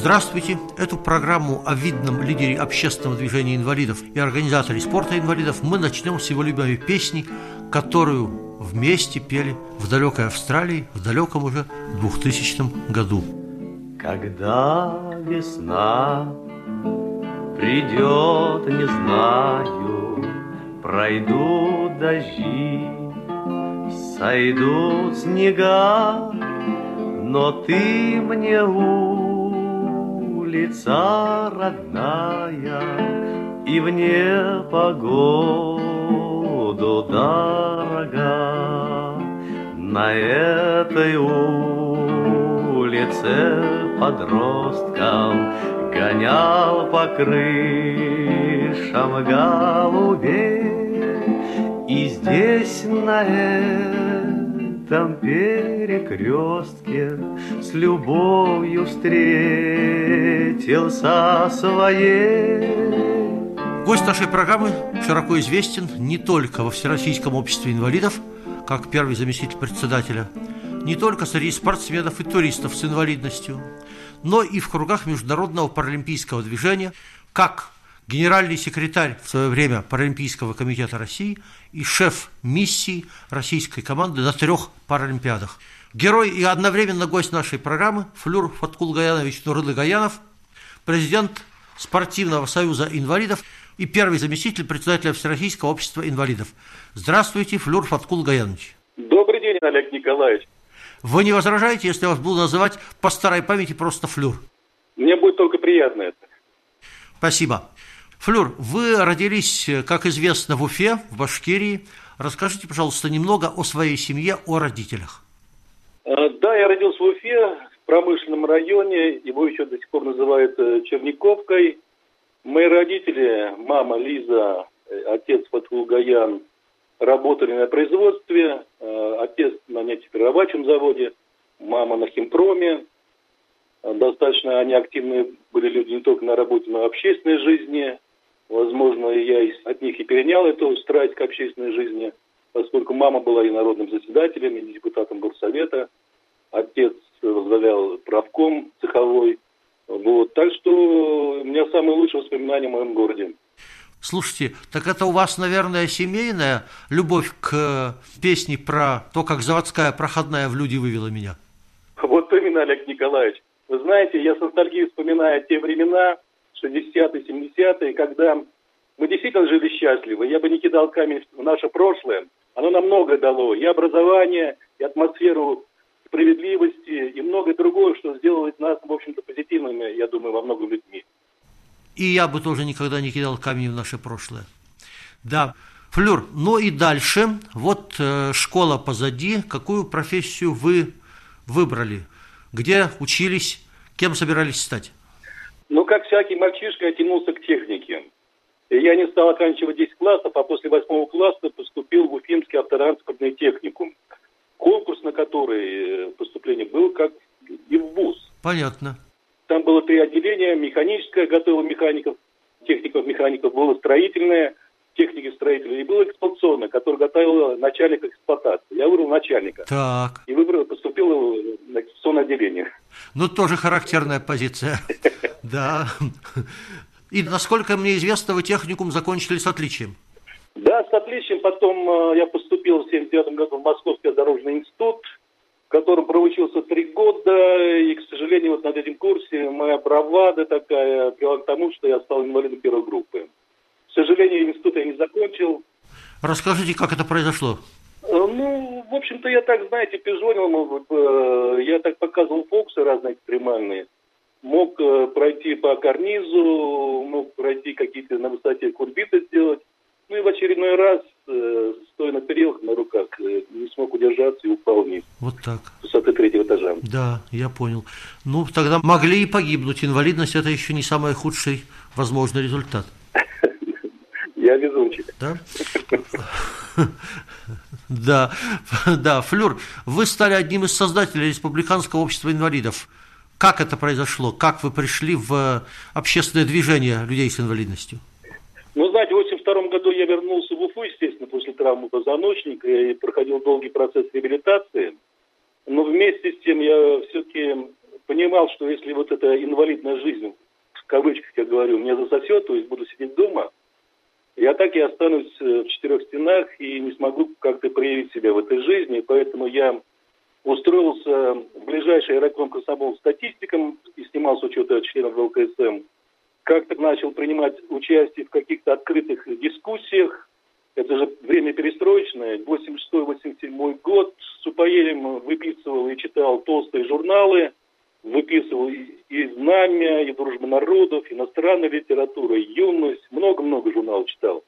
Здравствуйте! Эту программу о видном лидере общественного движения инвалидов и организаторе спорта инвалидов мы начнем с его любимой песни, которую вместе пели в далекой Австралии в далеком уже 2000 году. Когда весна придет, не знаю, пройдут дожди, сойдут снега, но ты мне у лица родная И в непогоду дорога. На этой улице подросткам Гонял по крышам голубей. И здесь на этом перекрестке С любовью встретился своей. Гость нашей программы широко известен не только во Всероссийском обществе инвалидов, как первый заместитель председателя, не только среди спортсменов и туристов с инвалидностью, но и в кругах Международного паралимпийского движения, как генеральный секретарь в свое время Паралимпийского комитета России и шеф миссии российской команды на трех Паралимпиадах. Герой и одновременно гость нашей программы Флюр Фаткул Гаянович Нурыды Гаянов, президент Спортивного союза инвалидов и первый заместитель председателя Всероссийского общества инвалидов. Здравствуйте, Флюр Фаткул Гаянович. Добрый день, Олег Николаевич. Вы не возражаете, если я вас буду называть по старой памяти просто Флюр? Мне будет только приятно это. Спасибо. Флюр, вы родились, как известно, в Уфе, в Башкирии. Расскажите, пожалуйста, немного о своей семье, о родителях. А, да, я родился в Уфе, в промышленном районе. Его еще до сих пор называют э, Черниковкой. Мои родители, мама Лиза, э, отец Фатхул Гаян, работали на производстве. Э, отец на нефтеперерабатывающем заводе, мама на химпроме. Достаточно они активные были люди не только на работе, но и в общественной жизни. Возможно, я от них и перенял эту страсть к общественной жизни, поскольку мама была и народным заседателем, и депутатом горсовета, отец возглавлял правком цеховой. Вот. Так что у меня самые лучшие воспоминания в моем городе. Слушайте, так это у вас, наверное, семейная любовь к песне про то, как заводская проходная в люди вывела меня? Вот именно, Олег Николаевич. Вы знаете, я с ностальгией вспоминаю те времена, 60-е, 70-е, когда мы действительно жили счастливо. Я бы не кидал камень в наше прошлое. Оно нам многое дало. И образование, и атмосферу справедливости, и многое другое, что сделает нас, в общем-то, позитивными, я думаю, во многом людьми. И я бы тоже никогда не кидал камень в наше прошлое. Да. Флюр, ну и дальше. Вот э, школа позади. Какую профессию вы выбрали? Где учились? Кем собирались стать? Ну, как всякий мальчишка, я тянулся к технике. Я не стал оканчивать 10 классов, а после 8 класса поступил в Уфимский автотранспортный техникум. Конкурс, на который э, поступление был как и в ВУЗ. Понятно. Там было три отделения. Механическое, готовило механиков, техников-механиков, было строительное, техники строителей, и было эксплуатационное, которое готовило начальника эксплуатации. Я выбрал начальника. Так. И выбрал, поступил на эксплуатационное отделение. Ну, тоже характерная позиция. Да. И, насколько мне известно, вы техникум закончили с отличием. Да, с отличием. Потом э, я поступил в 79 году в Московский дорожный институт, в котором проучился три года. И, к сожалению, вот на этом курсе моя бравада такая привела к тому, что я стал инвалидом первой группы. К сожалению, институт я не закончил. Расскажите, как это произошло? Э, ну, в общем-то, я так, знаете, пижонил, э, я так показывал фокусы разные экстремальные. Мог э, пройти по карнизу, мог пройти какие-то на высоте курбиты сделать. Ну и в очередной раз, э, стоя на перилах на руках, э, не смог удержаться и упал вниз. Вот так. С высоты третьего этажа. Да, я понял. Ну, тогда могли и погибнуть. Инвалидность – это еще не самый худший возможный результат. Я везунчик. Да? Да, да. Флюр, вы стали одним из создателей Республиканского общества инвалидов. Как это произошло? Как вы пришли в общественное движение людей с инвалидностью? Ну, знаете, в 82 году я вернулся в Уфу, естественно, после травмы позвоночника и проходил долгий процесс реабилитации. Но вместе с тем я все-таки понимал, что если вот эта инвалидная жизнь, в кавычках я говорю, мне засосет, то есть буду сидеть дома, я так и останусь э, в четырех стенах и не смогу как-то проявить себя в этой жизни. Поэтому я устроился в ближайший аэродром комсомол статистиком и снимал с учета членов ЛКСМ. Как-то начал принимать участие в каких-то открытых дискуссиях. Это же время перестроечное. 86-87 год. С упоением выписывал и читал толстые журналы. Выписывал и «Знамя», и «Дружба народов», иностранная литература, «Юность». Много-много журналов читал.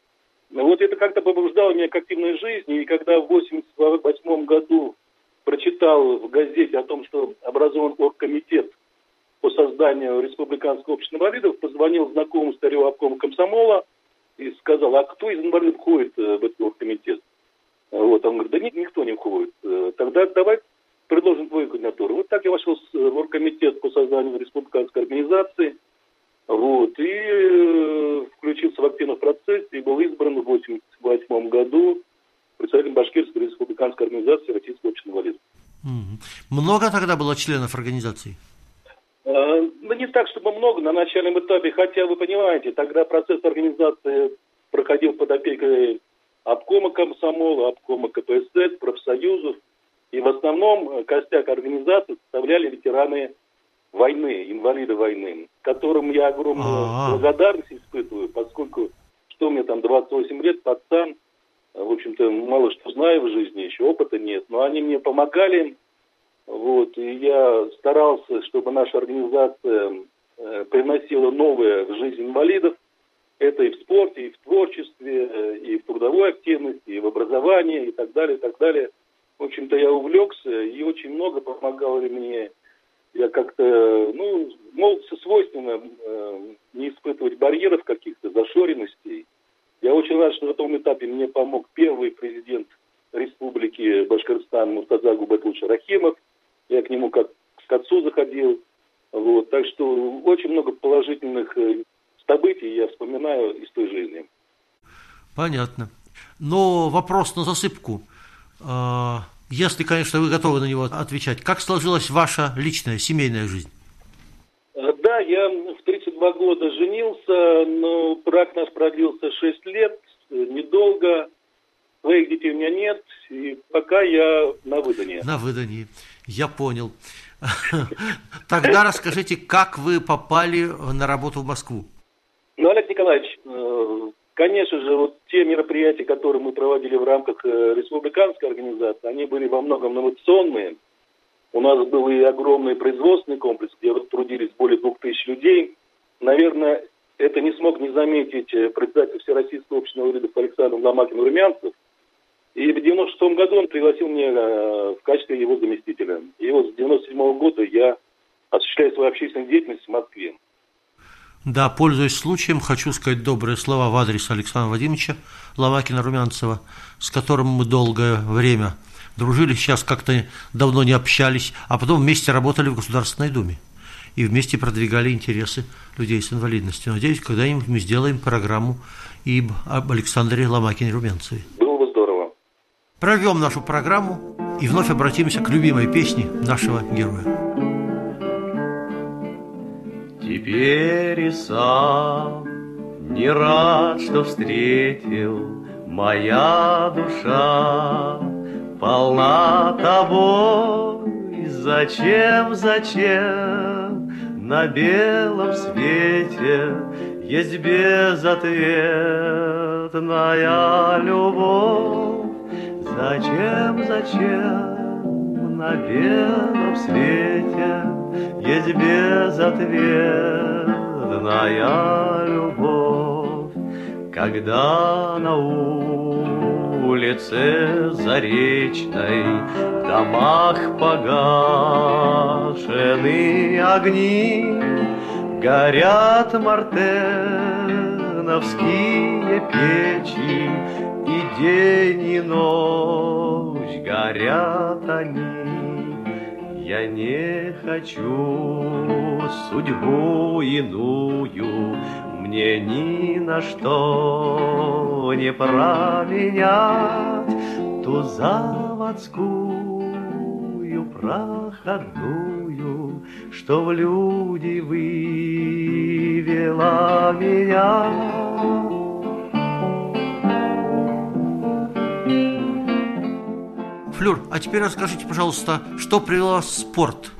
Вот это как-то побуждало меня к активной жизни. И когда в 88 году прочитал в газете о том, что образован оргкомитет по созданию Республиканского общества инвалидов, позвонил знакомому старого обкома комсомола и сказал, а кто из инвалидов входит э, в этот оргкомитет? Вот, он говорит, да нет, никто не входит. Э, тогда давай предложим твою кандидатуру. Вот так я вошел в оргкомитет по созданию республиканской организации, вот, и э, включился в активный процесс и был избран в 1988 году представителем Башкирской республиканской организации Российского общества инвалидов. Много тогда было членов организации? А, ну, не так, чтобы много на начальном этапе, хотя вы понимаете, тогда процесс организации проходил под опекой обкома комсомола, обкома КПСС, профсоюзов, и в основном э, костяк организации составляли ветераны войны, инвалиды войны, которым я огромную А-а-а. благодарность испытываю, поскольку, что мне там, 28 лет, пацан, в общем-то, мало что знаю в жизни, еще опыта нет, но они мне помогали, вот, и я старался, чтобы наша организация э, приносила новое в жизнь инвалидов, это и в спорте, и в творчестве, э, и в трудовой активности, и в образовании, и так далее, и так далее. В общем-то, я увлекся, и очень много помогало мне. Я как-то, ну, молодцы свойственно э, не испытывать барьеров каких-то, зашоренностей. Я очень рад, что на том этапе мне помог первый президент Республики Башкортостан Муртаза Губатулович Рахимов. Я к нему как к отцу заходил. Вот. Так что очень много положительных э, событий я вспоминаю из той жизни. Понятно. Но вопрос на засыпку. А, если, конечно, вы готовы на него отвечать. Как сложилась ваша личная, семейная жизнь? Да, я 32 года женился, но брак наш продлился 6 лет, недолго. Своих детей у меня нет, и пока я на выдании. На выдании, я понял. Тогда расскажите, как вы попали на работу в Москву? Ну, Олег Николаевич, э, конечно же, вот те мероприятия, которые мы проводили в рамках э, республиканской организации, они были во многом инновационные. У нас был и огромный производственный комплекс, где трудились более двух тысяч людей. Наверное, это не смог не заметить э, председатель Всероссийского общества инвалидов Александр Ломакин Румянцев. И в 96 году он пригласил меня э, в качестве его заместителя. И вот с 97 года я осуществляю свою общественную деятельность в Москве. Да, пользуясь случаем, хочу сказать добрые слова в адрес Александра Владимировича Ломакина-Румянцева, с которым мы долгое время дружили, сейчас как-то давно не общались, а потом вместе работали в Государственной Думе и вместе продвигали интересы людей с инвалидностью. Надеюсь, когда-нибудь мы сделаем программу и об Александре Ломакине-Румянцеве. Было бы здорово. Прорвем нашу программу и вновь обратимся к любимой песне нашего героя. Теперь и сам не рад, что встретил моя душа полна тобой. Зачем, зачем на белом свете есть безответная любовь? Зачем, зачем на белом свете есть безответная любовь? Когда на улице Заречной В домах погашены огни Горят мартеновские печи И день и ночь горят они. Я не хочу судьбу иную мне ни на что не променять ту заводскую проходную, что в люди вывела меня. Флюр, а теперь расскажите, пожалуйста, что привело вас в спорт?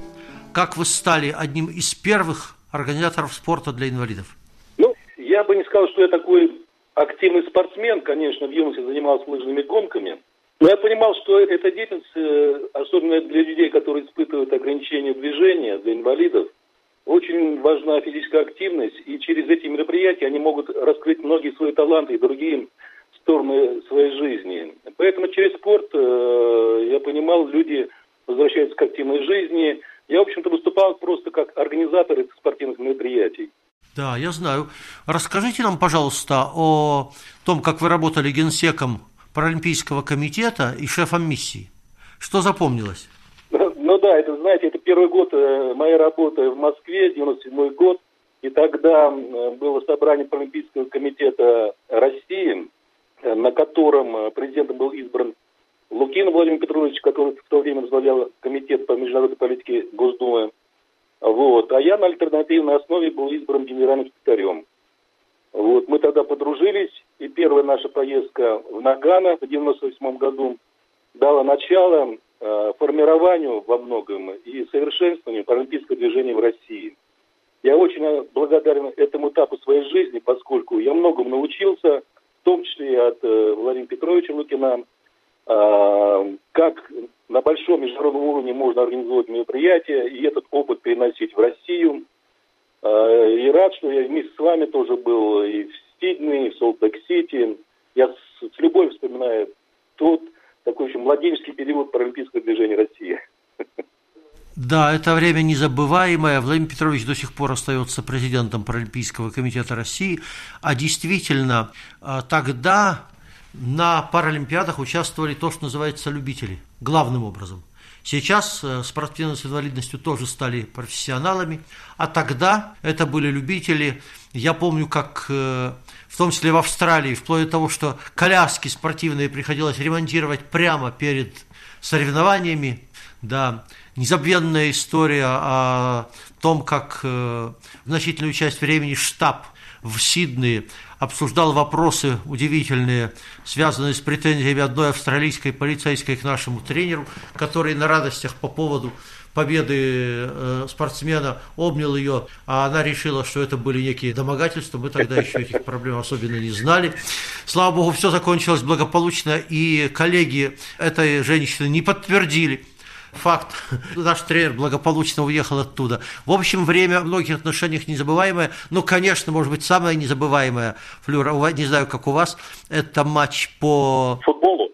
Как вы стали одним из первых организаторов спорта для инвалидов? Я бы не сказал, что я такой активный спортсмен, конечно, в юности занимался лыжными гонками. Но я понимал, что эта деятельность, э, особенно для людей, которые испытывают ограничения движения, для инвалидов, очень важна физическая активность, и через эти мероприятия они могут раскрыть многие свои таланты и другие стороны своей жизни. Поэтому через спорт, э, я понимал, люди возвращаются к активной жизни. Я, в общем-то, выступал просто как организатор этих спортивных мероприятий. Да, я знаю. Расскажите нам, пожалуйста, о том, как вы работали генсеком Паралимпийского комитета и шефом миссии. Что запомнилось? Ну да, это, знаете, это первый год э, моей работы в Москве, 97 год. И тогда было собрание Паралимпийского комитета России, э, на котором э, президентом был избран Лукин Владимир Петрович, который в то время возглавлял комитет по международной политике Госдумы. Вот. А я на альтернативной основе был избран генеральным секретарем. Вот. Мы тогда подружились, и первая наша поездка в Нагано в 98 году дала начало э, формированию во многом и совершенствованию паралимпийского движения в России. Я очень благодарен этому этапу своей жизни, поскольку я многому научился, в том числе от э, Владимира Петровича Лукина, э, как на большом международном уровне можно организовать мероприятия и этот опыт переносить в Россию. А, и рад, что я вместе с вами тоже был и в Сиднее, и в Солт-Лейк-Сити. Я с, с любовью вспоминаю тот такой еще младенческий период паралимпийского движения России. Да, это время незабываемое. Владимир Петрович до сих пор остается президентом Паралимпийского комитета России. А действительно, а, тогда на Паралимпиадах участвовали то, что называется любители, главным образом. Сейчас э, спортсмены с инвалидностью тоже стали профессионалами, а тогда это были любители. Я помню, как э, в том числе в Австралии, вплоть до того, что коляски спортивные приходилось ремонтировать прямо перед соревнованиями. Да, незабвенная история о том, как э, значительную часть времени штаб в Сиднее обсуждал вопросы удивительные, связанные с претензиями одной австралийской полицейской к нашему тренеру, который на радостях по поводу победы э, спортсмена обнял ее, а она решила, что это были некие домогательства. Мы тогда еще этих проблем особенно не знали. Слава богу, все закончилось благополучно, и коллеги этой женщины не подтвердили факт. Наш тренер благополучно уехал оттуда. В общем, время в многих отношениях незабываемое. Ну, конечно, может быть, самое незабываемое, Флюра, не знаю, как у вас, это матч по... Футболу.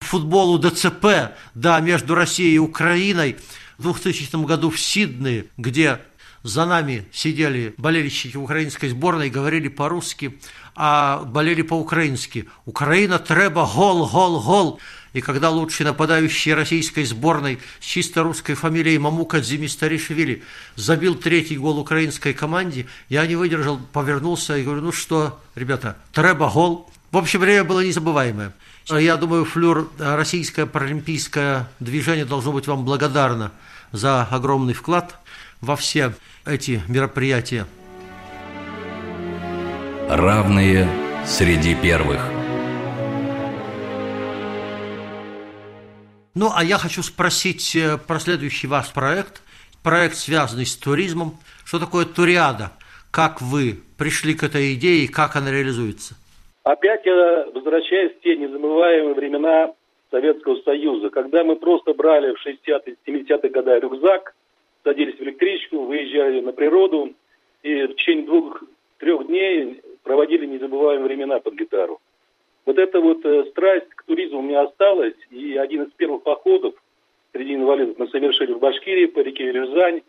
Футболу ДЦП, да, между Россией и Украиной в 2000 году в Сиднее, где за нами сидели болельщики украинской сборной, говорили по-русски, а болели по-украински. Украина треба гол, гол, гол. И когда лучший нападающий российской сборной с чисто русской фамилией Мамука Дзимистаришвили забил третий гол украинской команде, я не выдержал, повернулся и говорю, ну что, ребята, треба гол. В общем, время было незабываемое. Я думаю, Флюр, российское паралимпийское движение должно быть вам благодарно за огромный вклад во все эти мероприятия. Равные среди первых – Ну, а я хочу спросить э, про следующий ваш проект. Проект, связанный с туризмом. Что такое туриада? Как вы пришли к этой идее и как она реализуется? Опять я возвращаюсь в те незабываемые времена Советского Союза, когда мы просто брали в 60-е, 70-е годы рюкзак, садились в электричку, выезжали на природу, и в течение двух-трех дней проводили незабываемые времена под гитару. Вот эта вот э, страсть к туризму у меня осталась, и один из первых походов среди инвалидов мы совершили в Башкирии по реке Рязань,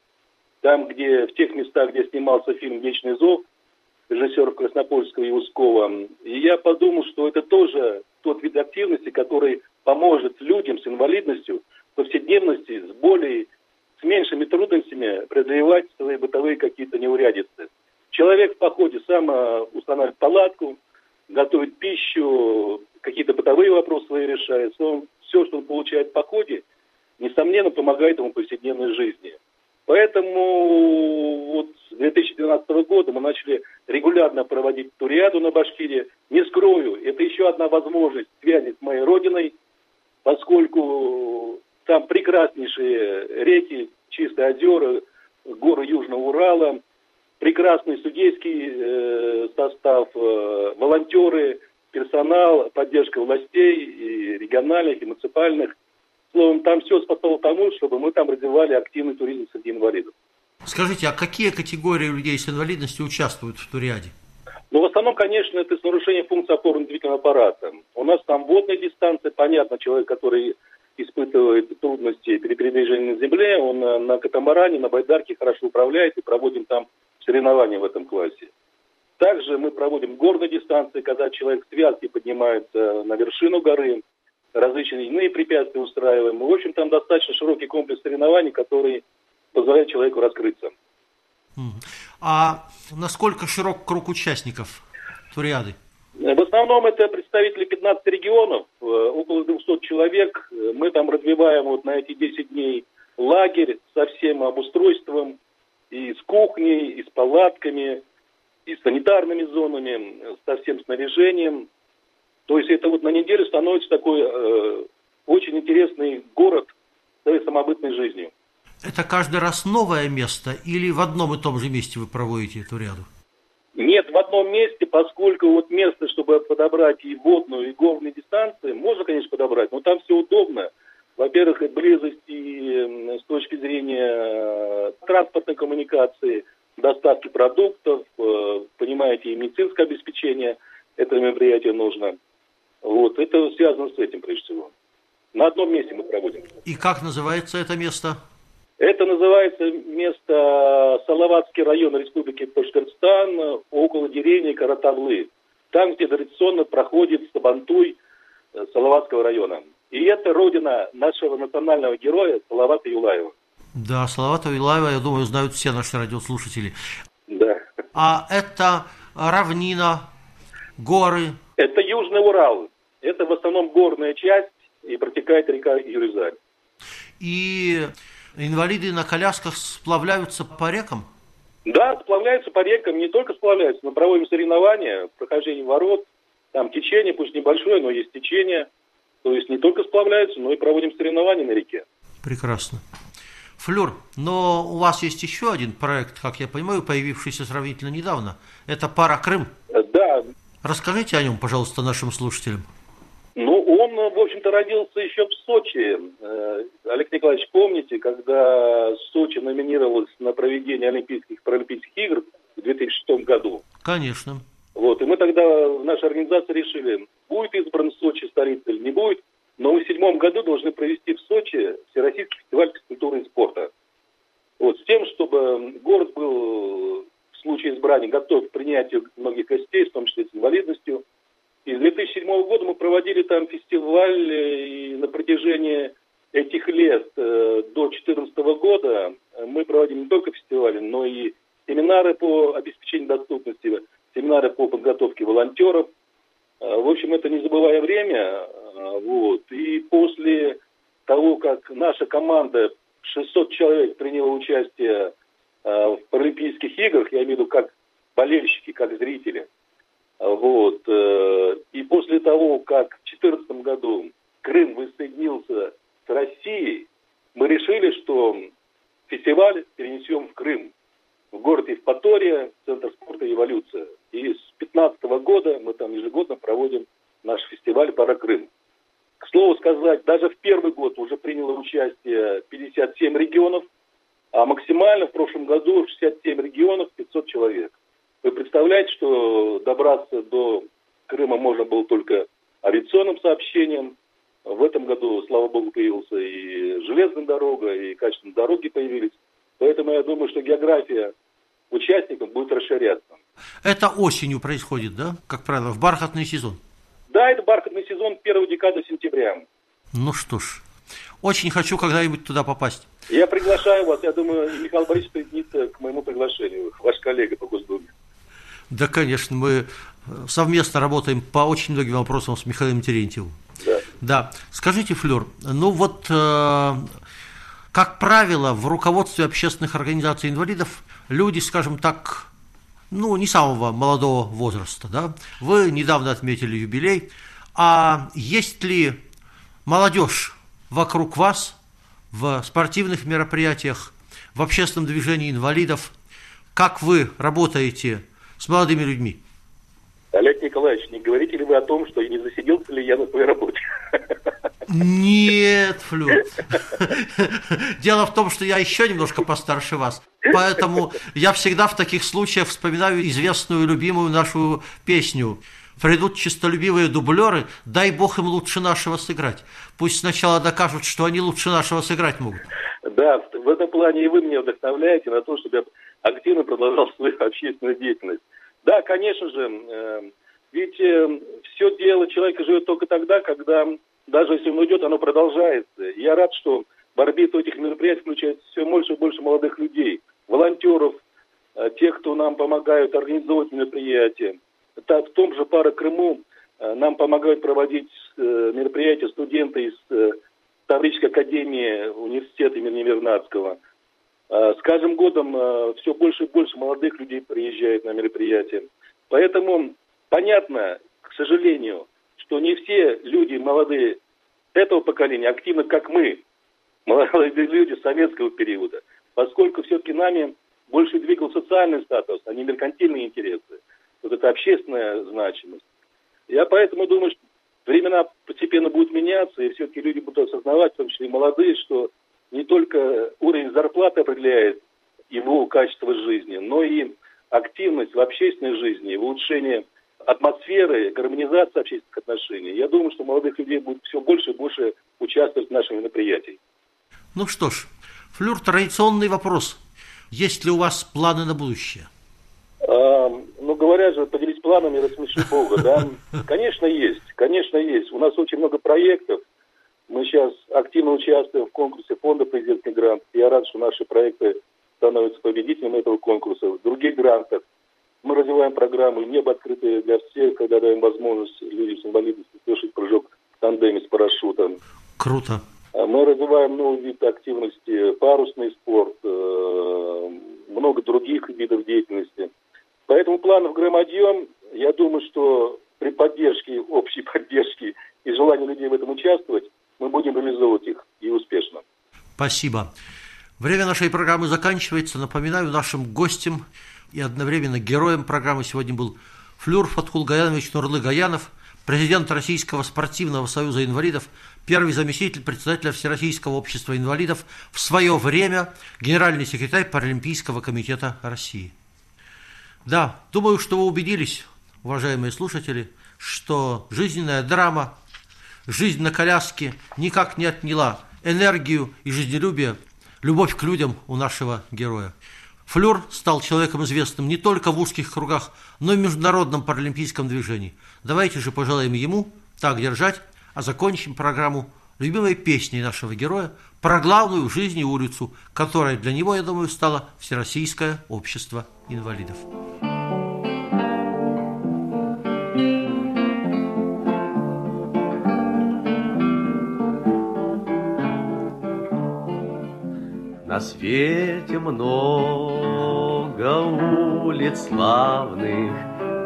там, где, в тех местах, где снимался фильм «Вечный зов», режиссеров Краснопольского и Ускова. И я подумал, что это тоже тот вид активности, который поможет людям с инвалидностью в повседневности с более, с меньшими трудностями преодолевать свои бытовые какие-то неурядицы. Человек в походе сам э, устанавливает палатку, готовит пищу, какие-то бытовые вопросы свои решает. Он, все, что он получает в походе, несомненно, помогает ему в повседневной жизни. Поэтому вот с 2012 года мы начали регулярно проводить туриаду на Башкирии. Не скрою, это еще одна возможность связи с моей родиной, поскольку там прекраснейшие реки, чистые озера, горы Южного Урала, прекрасный судейский э, состав, э, волонтеры, персонал, поддержка властей и региональных, и муниципальных. Словом, там все способствовало тому, чтобы мы там развивали активный туризм среди инвалидов. Скажите, а какие категории людей с инвалидностью участвуют в туриаде? Ну, в основном, конечно, это с нарушением функции опорно-двигательного аппарата. У нас там водная дистанция, понятно, человек, который испытывает трудности при передвижении на земле, он на катамаране, на байдарке хорошо управляет и проводим там соревнования в этом классе. Также мы проводим горные дистанции, когда человек в связке поднимается на вершину горы, различные иные препятствия устраиваем. В общем, там достаточно широкий комплекс соревнований, который позволяет человеку раскрыться. А насколько широк круг участников туриады? В основном это представители 15 регионов, э, около 200 человек. Мы там развиваем вот на эти 10 дней лагерь со всем обустройством, и с кухней, и с палатками, и с санитарными зонами, со всем снаряжением. То есть это вот на неделю становится такой э, очень интересный город своей самобытной жизнью. Это каждый раз новое место или в одном и том же месте вы проводите эту ряду? Нет, в одном месте, поскольку вот место, чтобы подобрать и водную, и горные дистанции, можно, конечно, подобрать, но там все удобно. Во-первых, близость и с точки зрения э, транспортной коммуникации, доставки продуктов, э, понимаете, и медицинское обеспечение этого мероприятия нужно. Вот, это связано с этим, прежде всего. На одном месте мы проводим. И как называется это место? Это называется место Салаватский район Республики Башкортостан, около деревни Каратавлы. Там, где традиционно проходит Сабантуй э, Салаватского района. И это родина нашего национального героя Салавата Юлаева. Да, Салавата Юлаева, я думаю, знают все наши радиослушатели. Да. А это равнина, горы? Это Южный Урал. Это в основном горная часть, и протекает река Юризаль. И инвалиды на колясках сплавляются по рекам? Да, сплавляются по рекам, не только сплавляются, мы проводим соревнования, прохождение ворот, там течение, пусть небольшое, но есть течение – то есть не только сплавляются, но и проводим соревнования на реке. Прекрасно. Флюр, но у вас есть еще один проект, как я понимаю, появившийся сравнительно недавно. Это «Пара Крым». Да. Расскажите о нем, пожалуйста, нашим слушателям. Ну, он, в общем-то, родился еще в Сочи. Э, Олег Николаевич, помните, когда Сочи номинировалась на проведение Олимпийских Паралимпийских игр в 2006 году? Конечно. Вот, и мы тогда в нашей организации решили, будет избран Сочи столицей или не будет, но мы в седьмом году должны провести в Сочи Всероссийский фестиваль физкультуры и спорта. Вот, с тем, чтобы город был в случае избрания готов к принятию многих гостей, в том числе с инвалидностью. И с 2007 года мы проводили там фестиваль, и на протяжении этих лет э, до 2014 года мы проводим не только фестивали, но и семинары по обеспечению доступности, семинары по подготовке волонтеров. А, в общем, это незабываемое время. А, вот. И после того, как наша команда, 600 человек приняла участие а, в Паралимпийских играх, я имею в виду как болельщики, как зрители. Вот. Э, и после того, как в 2014 году Крым воссоединился с Россией, мы решили, что фестиваль перенесем в Крым в город Евпатория, Центр спорта «Эволюция». И с 2015 года мы там ежегодно проводим наш фестиваль «Пара Крым». К слову сказать, даже в первый год уже приняло участие 57 регионов, а максимально в прошлом году 67 регионов, 500 человек. Вы представляете, что добраться до Крыма можно было только авиационным сообщением. В этом году, слава богу, появился и железная дорога, и качественные дороги появились. Поэтому я думаю, что география участников будет расширяться. Это осенью происходит, да? Как правило, в бархатный сезон. Да, это бархатный сезон, первая декада сентября. Ну что ж, очень хочу когда-нибудь туда попасть. Я приглашаю вас, я думаю, Михаил Борисович присоединится к моему приглашению, ваш коллега по Госдуме. Да, конечно, мы совместно работаем по очень многим вопросам с Михаилом Терентьевым. Да. Да. Скажите, Флёр, ну вот, э, как правило, в руководстве общественных организаций инвалидов люди, скажем так, ну, не самого молодого возраста, да? Вы недавно отметили юбилей. А есть ли молодежь вокруг вас в спортивных мероприятиях, в общественном движении инвалидов? Как вы работаете с молодыми людьми? Олег Николаевич, не говорите ли вы о том, что не засиделся ли я на своей работе? Нет, Флюр. Дело в том, что я еще немножко постарше вас. Поэтому я всегда в таких случаях вспоминаю известную любимую нашу песню. Придут чистолюбивые дублеры, дай бог им лучше нашего сыграть. Пусть сначала докажут, что они лучше нашего сыграть могут. Да, в этом плане и вы меня вдохновляете на то, чтобы я активно продолжал свою общественную деятельность. Да, конечно же, э, ведь э, все дело человека живет только тогда, когда даже если он уйдет, оно продолжается. Я рад, что в орбиту этих мероприятий включается все больше и больше молодых людей, волонтеров, э, тех, кто нам помогают организовывать мероприятия. в том же Пара Крыму нам помогают проводить мероприятия студенты из Таврической академии университета имени Вернадского – с каждым годом все больше и больше молодых людей приезжает на мероприятия. Поэтому понятно, к сожалению, что не все люди молодые этого поколения активны, как мы, молодые люди советского периода, поскольку все-таки нами больше двигал социальный статус, а не меркантильные интересы. Вот это общественная значимость. Я поэтому думаю, что времена постепенно будут меняться, и все-таки люди будут осознавать, в том числе и молодые, что не только уровень зарплаты определяет его качество жизни, но и активность в общественной жизни, улучшение атмосферы, гармонизация общественных отношений. Я думаю, что молодых людей будет все больше и больше участвовать в наших мероприятиях. Ну что ж, Флюр, традиционный вопрос. Есть ли у вас планы на будущее? А, ну, говорят же, поделись планами, рассмеши Бога, да? Конечно, есть, конечно, есть. У нас очень много проектов, мы сейчас активно участвуем в конкурсе фонда «Президентский грант». Я рад, что наши проекты становятся победителями этого конкурса. В других грантах мы развиваем программы «Небо открытое для всех», когда даем возможность людям с инвалидностью совершить прыжок в тандеме с парашютом. Круто. А мы развиваем новый вид активности, парусный спорт, э, много других видов деятельности. Поэтому планов громадьем, я думаю, что при поддержке, общей поддержке и желании людей в этом участвовать, мы будем реализовывать их и успешно. Спасибо. Время нашей программы заканчивается. Напоминаю, нашим гостем и одновременно героем программы сегодня был Флюр Фатхул Гаянович Нурлы Гаянов, президент Российского спортивного союза инвалидов, первый заместитель председателя Всероссийского общества инвалидов, в свое время генеральный секретарь Паралимпийского комитета России. Да, думаю, что вы убедились, уважаемые слушатели, что жизненная драма Жизнь на коляске никак не отняла энергию и жизнелюбие, любовь к людям у нашего героя. Флёр стал человеком известным не только в узких кругах, но и в международном паралимпийском движении. Давайте же пожелаем ему так держать, а закончим программу любимой песней нашего героя про главную в жизни улицу, которая для него, я думаю, стала Всероссийское общество инвалидов. На свете много улиц славных,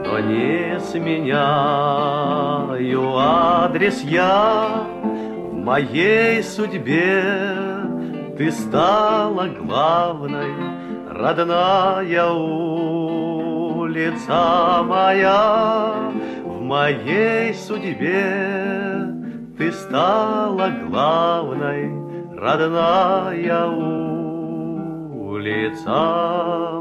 Но не сменяю адрес я. В моей судьбе ты стала главной, Родная улица моя. В моей судьбе ты стала главной, Родная улица.